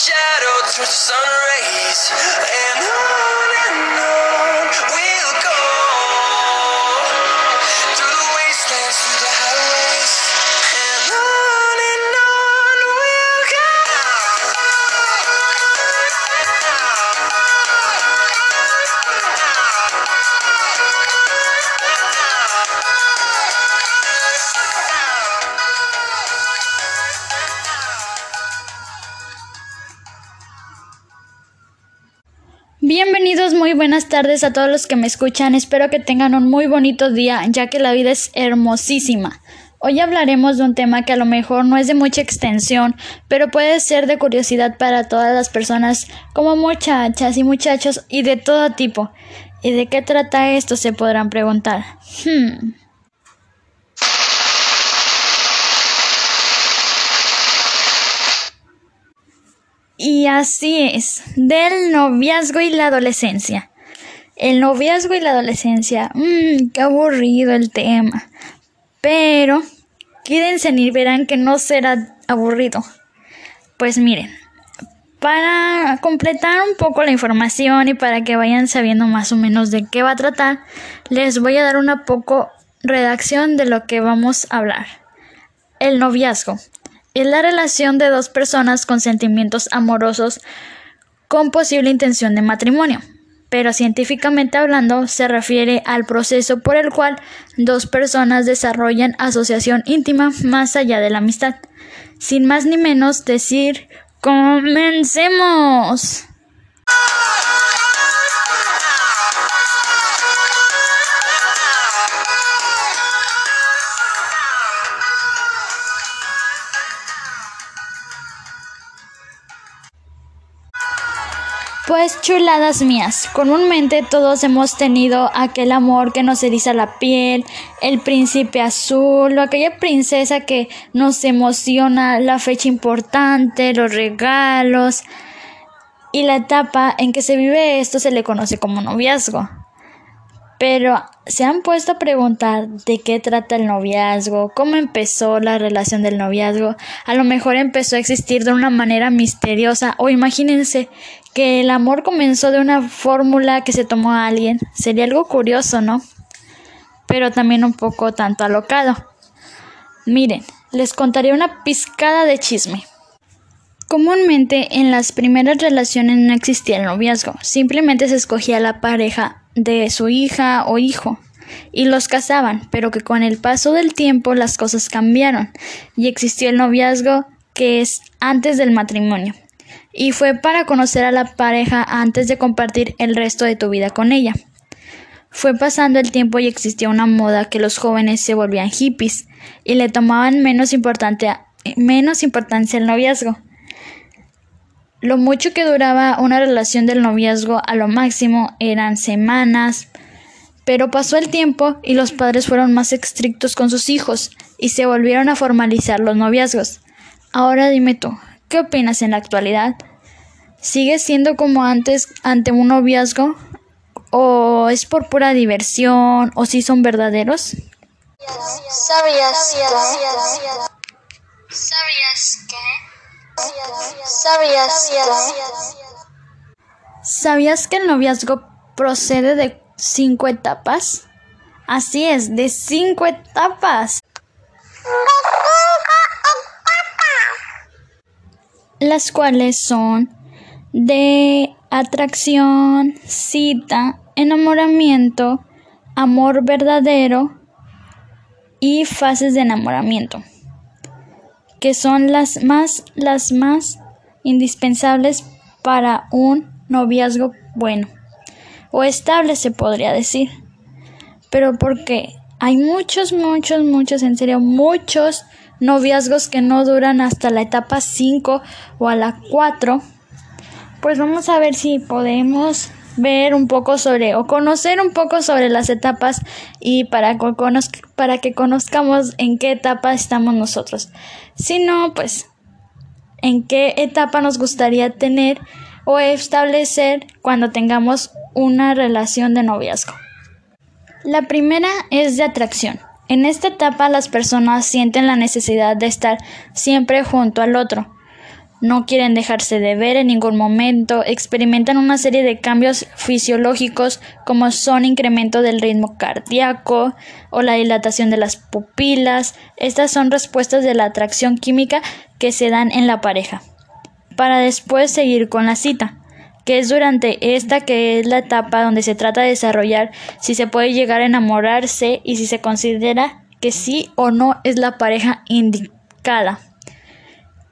shadow turns to sun rays. And on buenas tardes a todos los que me escuchan. Espero que tengan un muy bonito día, ya que la vida es hermosísima. Hoy hablaremos de un tema que a lo mejor no es de mucha extensión, pero puede ser de curiosidad para todas las personas, como muchachas y muchachos y de todo tipo. ¿Y de qué trata esto? se podrán preguntar. Hmm. Y así es, del noviazgo y la adolescencia. El noviazgo y la adolescencia, mmm, qué aburrido el tema. Pero, quédense y verán que no será aburrido. Pues miren, para completar un poco la información y para que vayan sabiendo más o menos de qué va a tratar, les voy a dar una poco redacción de lo que vamos a hablar. El noviazgo es la relación de dos personas con sentimientos amorosos con posible intención de matrimonio, pero científicamente hablando se refiere al proceso por el cual dos personas desarrollan asociación íntima más allá de la amistad. Sin más ni menos decir, comencemos. Pues chuladas mías, comúnmente todos hemos tenido aquel amor que nos eriza la piel, el príncipe azul o aquella princesa que nos emociona la fecha importante, los regalos y la etapa en que se vive esto se le conoce como noviazgo. Pero se han puesto a preguntar de qué trata el noviazgo, cómo empezó la relación del noviazgo. A lo mejor empezó a existir de una manera misteriosa o imagínense que el amor comenzó de una fórmula que se tomó a alguien. Sería algo curioso, ¿no? Pero también un poco tanto alocado. Miren, les contaré una pizcada de chisme. Comúnmente en las primeras relaciones no existía el noviazgo, simplemente se escogía la pareja de su hija o hijo y los casaban, pero que con el paso del tiempo las cosas cambiaron y existió el noviazgo que es antes del matrimonio y fue para conocer a la pareja antes de compartir el resto de tu vida con ella. Fue pasando el tiempo y existía una moda que los jóvenes se volvían hippies y le tomaban menos, menos importancia el noviazgo. Lo mucho que duraba una relación del noviazgo a lo máximo eran semanas, pero pasó el tiempo y los padres fueron más estrictos con sus hijos y se volvieron a formalizar los noviazgos. Ahora dime tú, ¿qué opinas en la actualidad? ¿Sigue siendo como antes ante un noviazgo? ¿O es por pura diversión? ¿O si son verdaderos? ¿Sabías? ¿Sabías que? ¿Sabías que? ¿Sabías que el noviazgo procede de cinco etapas? Así es, de cinco etapas. Las cuales son de atracción, cita, enamoramiento, amor verdadero y fases de enamoramiento que son las más las más indispensables para un noviazgo bueno o estable se podría decir. Pero porque hay muchos, muchos, muchos, en serio, muchos noviazgos que no duran hasta la etapa 5 o a la 4 pues vamos a ver si podemos ver un poco sobre o conocer un poco sobre las etapas y para, para que conozcamos en qué etapa estamos nosotros. Si no, pues en qué etapa nos gustaría tener o establecer cuando tengamos una relación de noviazgo. La primera es de atracción. En esta etapa las personas sienten la necesidad de estar siempre junto al otro. No quieren dejarse de ver en ningún momento, experimentan una serie de cambios fisiológicos como son incremento del ritmo cardíaco o la dilatación de las pupilas. Estas son respuestas de la atracción química que se dan en la pareja. Para después seguir con la cita que es durante esta que es la etapa donde se trata de desarrollar si se puede llegar a enamorarse y si se considera que sí o no es la pareja indicada.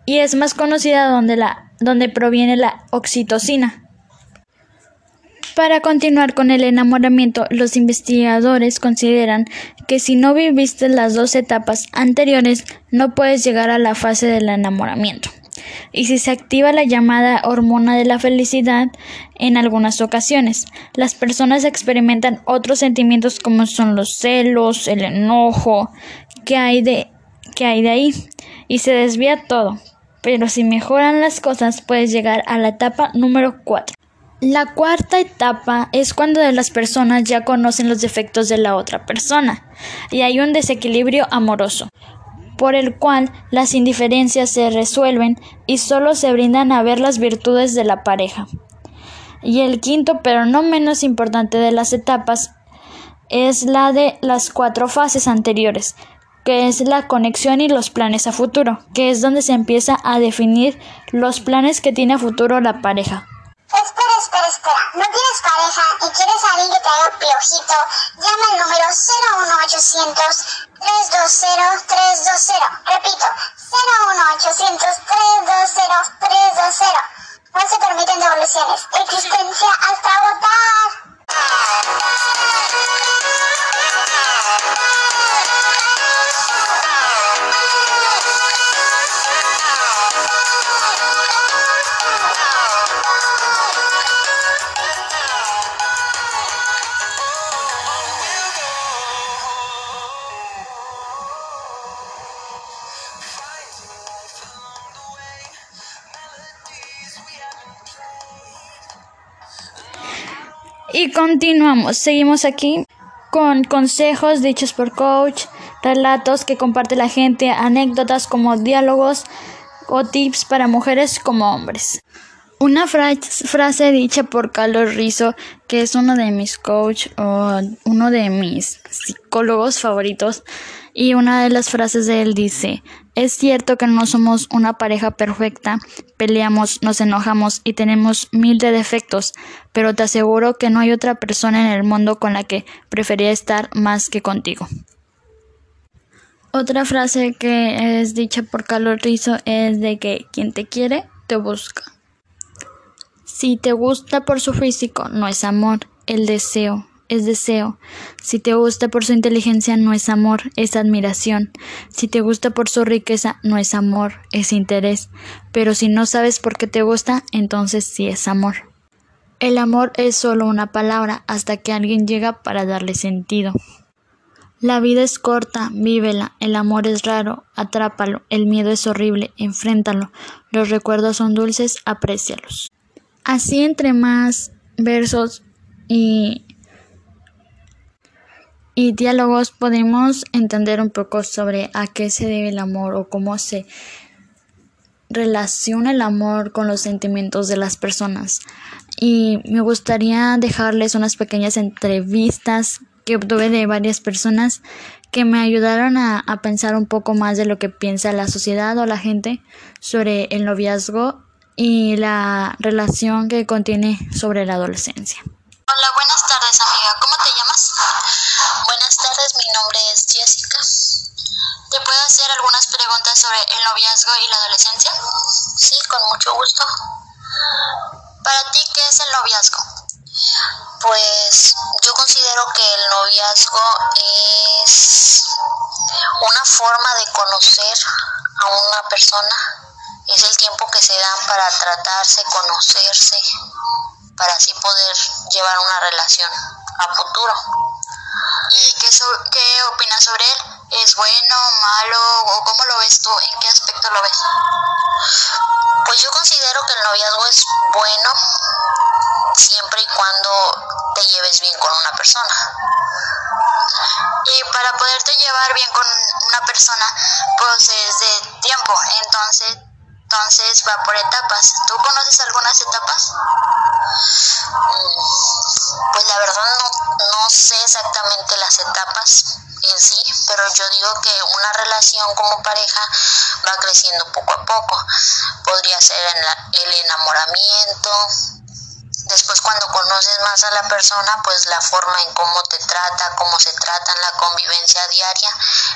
Y es más conocida donde, la, donde proviene la oxitocina. Para continuar con el enamoramiento, los investigadores consideran que si no viviste las dos etapas anteriores, no puedes llegar a la fase del enamoramiento y si se activa la llamada hormona de la felicidad en algunas ocasiones. Las personas experimentan otros sentimientos como son los celos, el enojo, que hay de, que hay de ahí y se desvía todo. Pero si mejoran las cosas puedes llegar a la etapa número 4. La cuarta etapa es cuando las personas ya conocen los defectos de la otra persona y hay un desequilibrio amoroso por el cual las indiferencias se resuelven y solo se brindan a ver las virtudes de la pareja. Y el quinto, pero no menos importante de las etapas, es la de las cuatro fases anteriores, que es la conexión y los planes a futuro, que es donde se empieza a definir los planes que tiene a futuro la pareja. Espera, espera, espera. ¿No tienes pareja y quieres alguien que te haga piojito? Llama al número 01800 320-320. Repito, 01800-320-320. No se permiten devoluciones. Existencia hasta votar. Y continuamos, seguimos aquí con consejos dichos por coach, relatos que comparte la gente, anécdotas como diálogos o tips para mujeres como hombres. Una frase dicha por Carlos Rizzo, que es uno de mis coach o uno de mis psicólogos favoritos, y una de las frases de él dice, es cierto que no somos una pareja perfecta, peleamos, nos enojamos y tenemos mil de defectos, pero te aseguro que no hay otra persona en el mundo con la que prefería estar más que contigo. Otra frase que es dicha por Carlos Rizzo es de que quien te quiere, te busca. Si te gusta por su físico, no es amor, el deseo, es deseo. Si te gusta por su inteligencia, no es amor, es admiración. Si te gusta por su riqueza, no es amor, es interés. Pero si no sabes por qué te gusta, entonces sí es amor. El amor es solo una palabra hasta que alguien llega para darle sentido. La vida es corta, vívela, el amor es raro, atrápalo, el miedo es horrible, enfréntalo, los recuerdos son dulces, aprécialos. Así entre más versos y y diálogos podemos entender un poco sobre a qué se debe el amor o cómo se relaciona el amor con los sentimientos de las personas. Y me gustaría dejarles unas pequeñas entrevistas que obtuve de varias personas que me ayudaron a, a, pensar un poco más de lo que piensa la sociedad o la gente sobre el noviazgo y la relación que contiene sobre la adolescencia. Hola, buenas tardes amiga, ¿cómo te llamas? Buenas tardes, mi nombre es Jessica. ¿Te puedo hacer algunas preguntas sobre el noviazgo y la adolescencia? Sí, con mucho gusto. Para ti, ¿qué es el noviazgo? Pues yo considero que el noviazgo es una forma de conocer a una persona Es el tiempo que se dan para tratarse, conocerse, para así poder llevar una relación a futuro. ¿Y qué, qué opinas sobre él? ¿Es bueno, malo o cómo lo ves tú? ¿En qué aspecto lo ves? Pues yo considero que el noviazgo es bueno siempre y cuando te lleves bien con una persona. Y para poderte llevar bien con una persona, pues es de tiempo. Entonces, entonces va por etapas. ¿Tú conoces algunas etapas? Mm, pues la verdad no, no sé exactamente las etapas en sí, pero yo digo que una relación como pareja va creciendo poco a poco. Podría ser el enamoramiento, Después cuando conoces más a la persona, pues la forma en cómo te trata, cómo se trata en la convivencia diaria,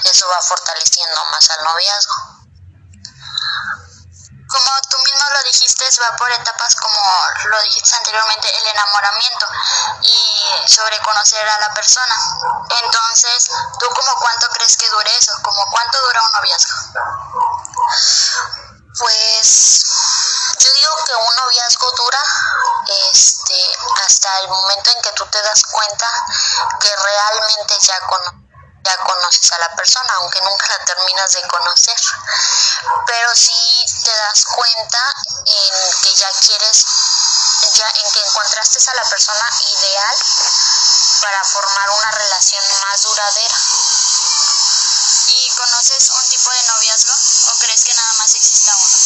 eso va fortaleciendo más al noviazgo. Como tú mismo lo dijiste, va por etapas como lo dijiste anteriormente, el enamoramiento y sobre conocer a la persona. Entonces, ¿tú como cuánto crees que dure eso? ¿Como cuánto dura un noviazgo? Pues yo digo que un noviazgo dura este, hasta el momento en que tú te das cuenta que realmente ya, ya conoces a la persona, aunque nunca la terminas de conocer. Pero sí te das cuenta en que ya quieres, ya en que encontraste a la persona ideal para formar una relación más duradera. ¿Y conoces un tipo de noviazgo o crees que nada más exista uno?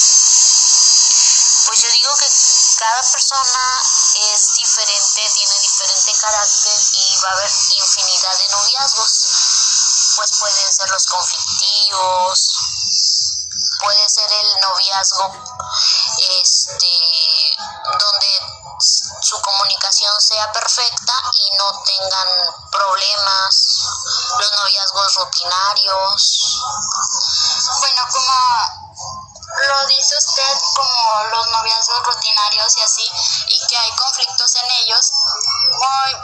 Pues yo digo que cada persona es diferente, tiene diferente carácter y va a haber infinidad de noviazgos. Pues pueden ser los conflictivos, puede ser el noviazgo este donde su comunicación sea perfecta y no tengan problemas, los noviazgos rutinarios. Bueno, como lo dice usted como los noviazgos rutinarios y así, y que hay conflictos en ellos.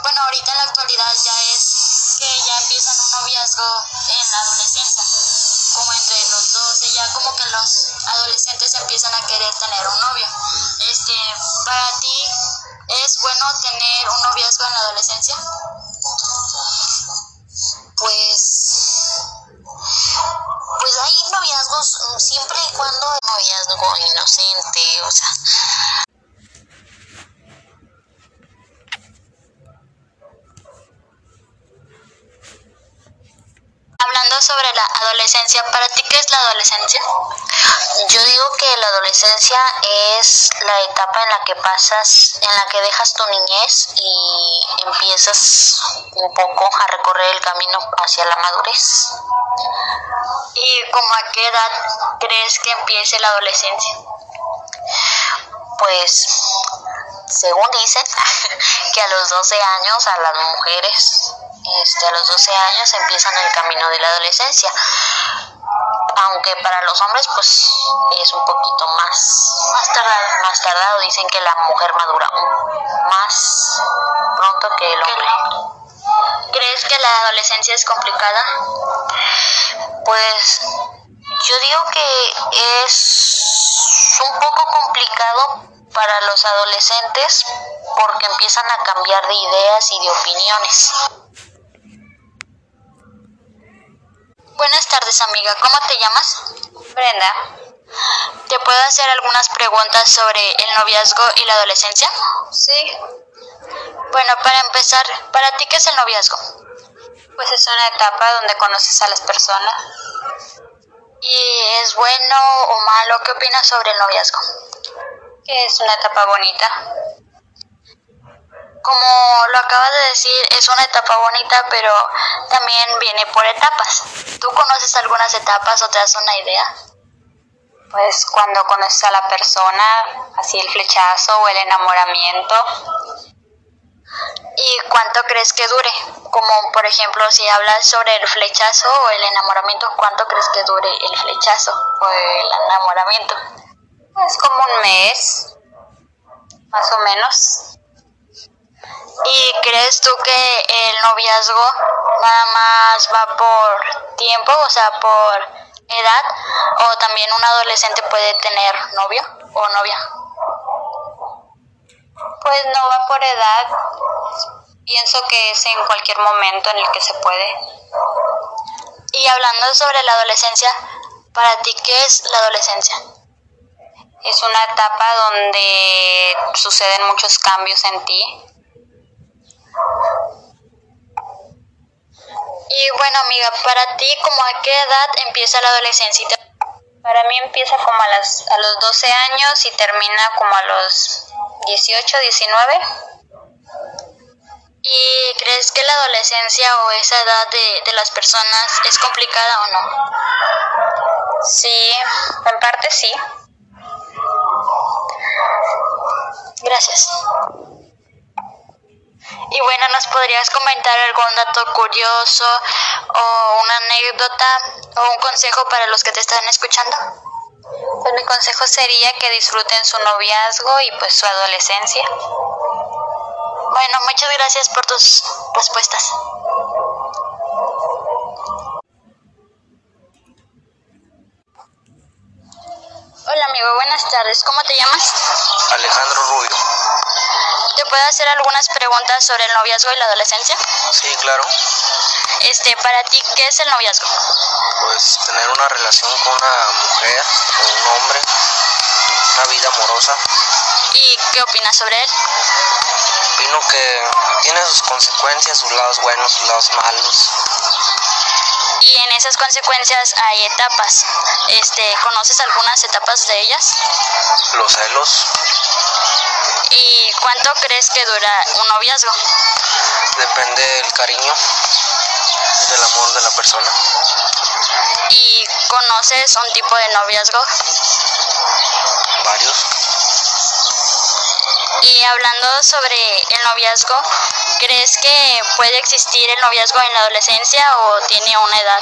bueno, ahorita en la actualidad ya es que ya empiezan un noviazgo en la adolescencia, como entre los 12, ya como que los adolescentes empiezan a querer tener un novio. Este, para ti, ¿es bueno tener un noviazgo en la adolescencia? Pues pues hay noviazgos mm, siempre y cuando noviazgo inocente, o sea. Hablando sobre la adolescencia, ¿para ti qué es la adolescencia? Yo digo que la adolescencia es la etapa en la que pasas, en la que dejas tu niñez y empiezas un poco a recorrer el camino hacia la madurez. ¿Y como a qué edad crees que empiece la adolescencia? Pues, según dicen, que a los 12 años a las mujeres, este, a los 12 años empiezan el camino de la adolescencia. Aunque para los hombres, pues, es un poquito más, más tardado. Más tardado, dicen que la mujer madura más pronto que el hombre. ¿Crees que la adolescencia es complicada? Pues yo digo que es un poco complicado para los adolescentes porque empiezan a cambiar de ideas y de opiniones. Buenas tardes amiga, ¿cómo te llamas? Brenda. ¿Te puedo hacer algunas preguntas sobre el noviazgo y la adolescencia? Sí. Bueno, para empezar, ¿para ti qué es el noviazgo? Pues es una etapa donde conoces a las personas. ¿Y es bueno o malo? ¿Qué opinas sobre el noviazgo? Que es una etapa bonita. Como lo acabas de decir, es una etapa bonita, pero también viene por etapas. ¿Tú conoces algunas etapas o te das una idea? Pues cuando conoces a la persona, así el flechazo o el enamoramiento, ¿Y cuánto crees que dure? Como por ejemplo, si hablas sobre el flechazo o el enamoramiento, ¿cuánto crees que dure el flechazo o el enamoramiento? Es como un mes, más o menos. ¿Y crees tú que el noviazgo nada más va por tiempo, o sea, por edad o también un adolescente puede tener novio o novia? Pues no va por edad. Pienso que es en cualquier momento en el que se puede. Y hablando sobre la adolescencia, para ti, ¿qué es la adolescencia? Es una etapa donde suceden muchos cambios en ti. Y bueno, amiga, para ti, ¿cómo a qué edad empieza la adolescencia? Para mí empieza como a, las, a los 12 años y termina como a los 18, 19. ¿Y crees que la adolescencia o esa edad de, de las personas es complicada o no? Sí, en parte sí. Gracias. Y bueno, ¿nos podrías comentar algún dato curioso o una anécdota o un consejo para los que te están escuchando? Pues mi consejo sería que disfruten su noviazgo y pues su adolescencia. Bueno, muchas gracias por tus respuestas. Hola amigo, buenas tardes. ¿Cómo te llamas? Alejandro Rubio. ¿Te puedo hacer algunas preguntas sobre el noviazgo y la adolescencia? Sí, claro. Este, para ti, ¿qué es el noviazgo? Pues tener una relación con una mujer o un hombre, una vida amorosa. ¿Y qué opinas sobre él? Opino que tiene sus consecuencias, sus lados buenos, sus lados malos. Y en esas consecuencias hay etapas. Este, ¿conoces algunas etapas de ellas? Los celos ¿Y cuánto crees que dura un noviazgo? depende del cariño, del amor de la persona. ¿Y conoces un tipo de noviazgo? Y hablando sobre el noviazgo, ¿crees que puede existir el noviazgo en la adolescencia o tiene una edad?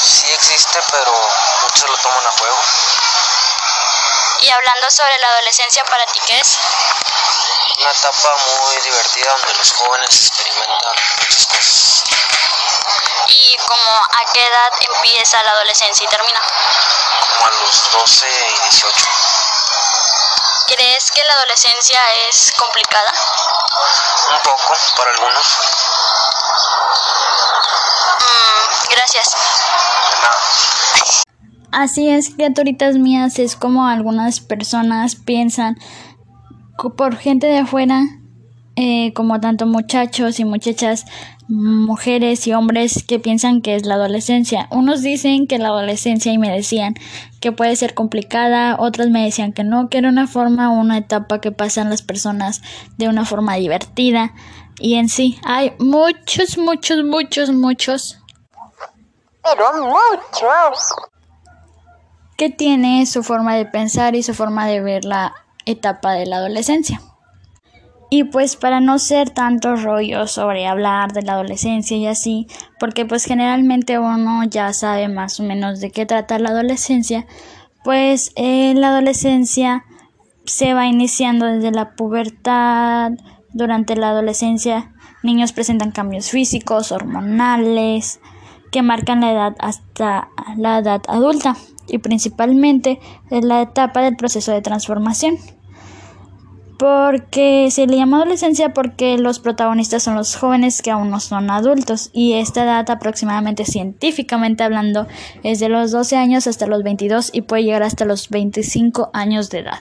Sí existe, pero muchos lo toman a juego. Y hablando sobre la adolescencia, ¿para ti qué es? Una etapa muy divertida donde los jóvenes experimentan muchas cosas. ¿Y como a qué edad empieza la adolescencia y termina? Como a los 12 y 18. ¿Crees que la adolescencia es complicada? Un poco para algunos. Mm, gracias. De nada. Así es, criaturitas mías, es como algunas personas piensan por gente de afuera, eh, como tanto muchachos y muchachas, mujeres y hombres que piensan que es la adolescencia. Unos dicen que la adolescencia y me decían que puede ser complicada, otros me decían que no, que era una forma, una etapa que pasan las personas de una forma divertida. Y en sí, hay muchos, muchos, muchos, muchos. Pero muchos. Que tiene su forma de pensar y su forma de ver la etapa de la adolescencia. Y pues para no ser tanto rollo sobre hablar de la adolescencia y así, porque pues generalmente uno ya sabe más o menos de qué trata la adolescencia, pues eh, la adolescencia se va iniciando desde la pubertad, durante la adolescencia niños presentan cambios físicos, hormonales, que marcan la edad hasta la edad adulta y principalmente en la etapa del proceso de transformación. Porque se le llama adolescencia porque los protagonistas son los jóvenes que aún no son adultos y esta edad aproximadamente científicamente hablando es de los 12 años hasta los 22 y puede llegar hasta los 25 años de edad.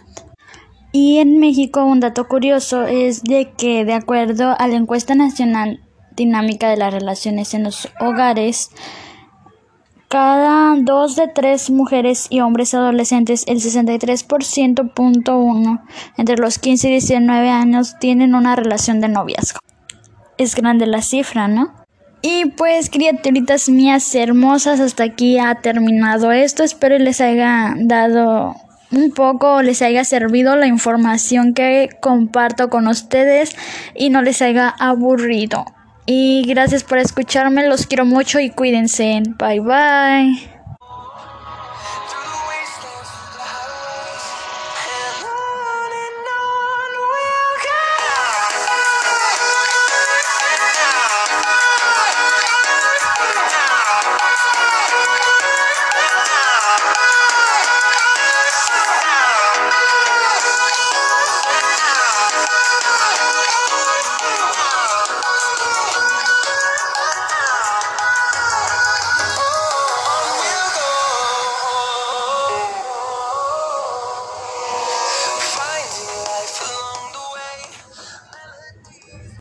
Y en México un dato curioso es de que de acuerdo a la encuesta nacional dinámica de las relaciones en los hogares, cada dos de tres mujeres y hombres adolescentes, el 63.1 entre los 15 y 19 años, tienen una relación de noviazgo. Es grande la cifra, ¿no? Y pues, criaturitas mías hermosas, hasta aquí ha terminado esto. Espero les haya dado un poco, les haya servido la información que comparto con ustedes y no les haya aburrido. Y gracias por escucharme, los quiero mucho y cuídense. Bye bye.